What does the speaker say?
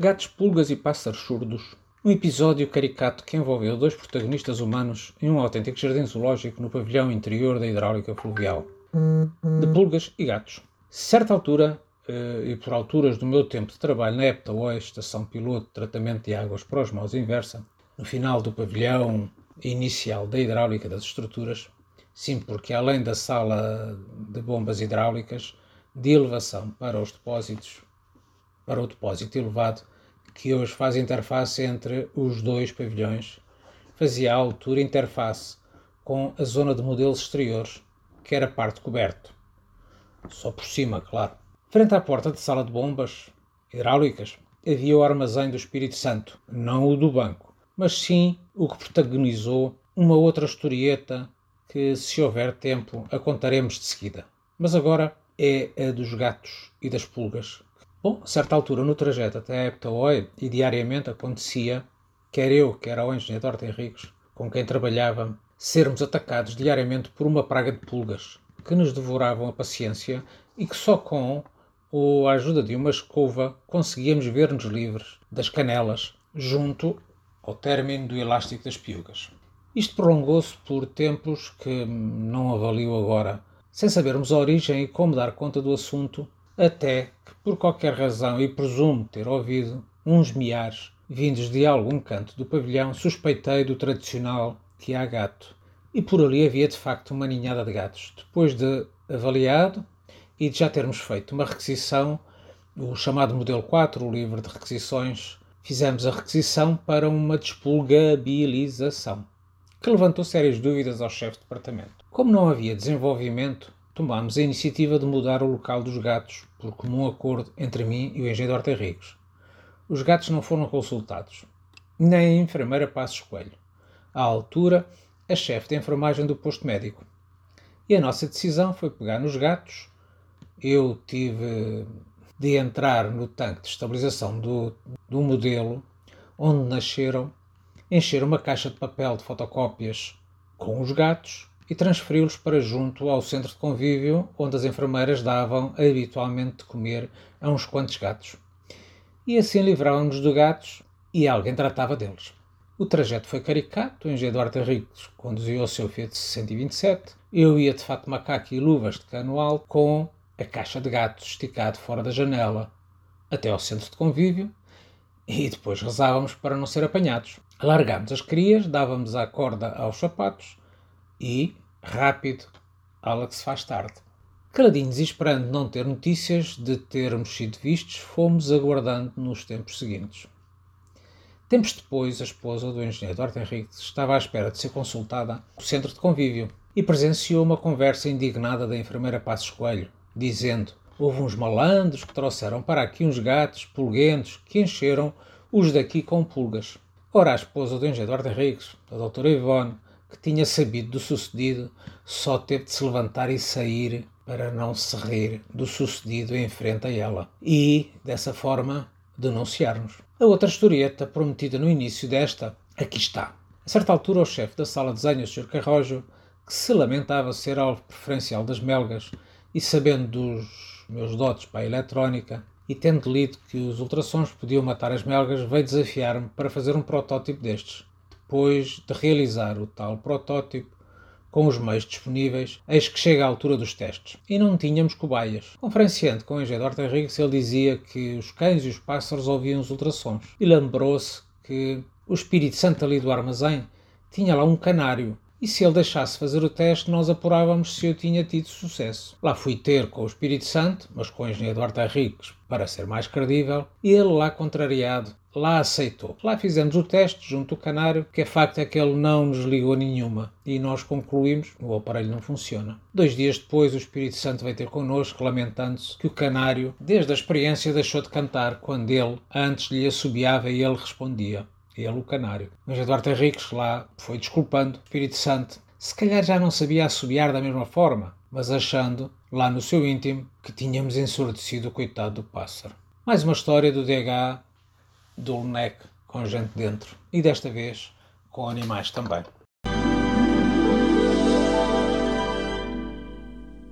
Gatos, pulgas e pássaros surdos. Um episódio caricato que envolveu dois protagonistas humanos em um autêntico jardim zoológico no pavilhão interior da hidráulica fluvial. De pulgas e gatos. Certa altura, eh, e por alturas do meu tempo de trabalho na EPTA-OI, Estação Piloto de Tratamento de Águas para Osmose Inversa, no final do pavilhão inicial da hidráulica das estruturas, sim, porque além da sala de bombas hidráulicas, de elevação para os depósitos, para o depósito elevado, que hoje faz interface entre os dois pavilhões, fazia a altura interface com a zona de modelos exteriores, que era parte coberto. Só por cima, claro. Frente à porta de sala de bombas hidráulicas havia o armazém do Espírito Santo, não o do banco, mas sim o que protagonizou uma outra historieta que, se houver tempo, a contaremos de seguida. Mas agora é a dos gatos e das pulgas. Bom, a certa altura no trajeto até a Eptaoi, e diariamente acontecia, quer eu, quer o engenheiro Horta Henriques, com quem trabalhava, sermos atacados diariamente por uma praga de pulgas que nos devoravam a paciência e que só com a ajuda de uma escova conseguíamos ver-nos livres das canelas junto ao término do elástico das piugas. Isto prolongou-se por tempos que não avalio agora, sem sabermos a origem e como dar conta do assunto, até que, por qualquer razão, e presumo ter ouvido, uns miares vindos de algum canto do pavilhão, suspeitei do tradicional que há gato. E por ali havia de facto uma ninhada de gatos. Depois de avaliado e de já termos feito uma requisição, o chamado modelo 4, o livro de requisições, fizemos a requisição para uma despulgabilização que levantou sérias dúvidas ao chefe de departamento. Como não havia desenvolvimento, tomámos a iniciativa de mudar o local dos gatos, por comum acordo entre mim e o engenheiro Horta Ricos. Os gatos não foram consultados, nem a enfermeira Passos Coelho. À altura, a chefe de enfermagem do posto médico. E a nossa decisão foi pegar nos gatos. Eu tive de entrar no tanque de estabilização do, do modelo onde nasceram encher uma caixa de papel de fotocópias com os gatos e transferi-los para junto ao centro de convívio onde as enfermeiras davam habitualmente de comer a uns quantos gatos. E assim livrávamos dos gatos e alguém tratava deles. O trajeto foi caricato, o engenheiro Duarte Ricos conduziu o seu Fiat 127, eu ia de fato macaco e luvas de cano alto com a caixa de gatos esticado fora da janela até ao centro de convívio e depois rezávamos para não ser apanhados. Largámos as crias, dávamos a corda aos sapatos e, rápido, se faz tarde. Caladinhos e esperando não ter notícias de termos sido vistos, fomos aguardando nos tempos seguintes. Tempos depois, a esposa do engenheiro Duarte Henrique estava à espera de ser consultada no centro de convívio e presenciou uma conversa indignada da enfermeira Passos Coelho, dizendo houve uns malandros que trouxeram para aqui uns gatos pulguentos que encheram os daqui com pulgas. Ora, a esposa do engenheiro Eduardo Henriques, a doutora Ivone, que tinha sabido do sucedido, só teve de se levantar e sair para não se rir do sucedido em frente a ela e, dessa forma, denunciar-nos. A outra historieta, prometida no início desta, aqui está. A certa altura, o chefe da sala de desenho, o Sr. Carrojo, que se lamentava ser alvo preferencial das melgas e sabendo dos meus dotes para a eletrónica, e tendo lido que os ultrassons podiam matar as melgas, veio desafiar-me para fazer um protótipo destes. Depois de realizar o tal protótipo, com os meios disponíveis, eis que chega a altura dos testes. E não tínhamos cobaias. Conferenciando com o engenheiro Horta Henriques, ele dizia que os cães e os pássaros ouviam os ultrassons. E lembrou-se que o Espírito Santo ali do armazém tinha lá um canário e se ele deixasse fazer o teste, nós apurávamos se eu tinha tido sucesso. Lá fui ter com o Espírito Santo, mas com o engenheiro Duarte Henriques, para ser mais credível, e ele lá contrariado, lá aceitou. Lá fizemos o teste junto ao canário, que é facto é que ele não nos ligou nenhuma, e nós concluímos o aparelho não funciona. Dois dias depois, o Espírito Santo veio ter connosco, lamentando-se que o canário, desde a experiência, deixou de cantar quando ele antes lhe assobiava e ele respondia ele o canário. Mas Eduardo Henriques lá foi desculpando o Espírito Santo. Se calhar já não sabia assobiar da mesma forma, mas achando, lá no seu íntimo, que tínhamos ensurdecido o coitado do pássaro. Mais uma história do DH do LNEC com gente dentro. E desta vez com animais também.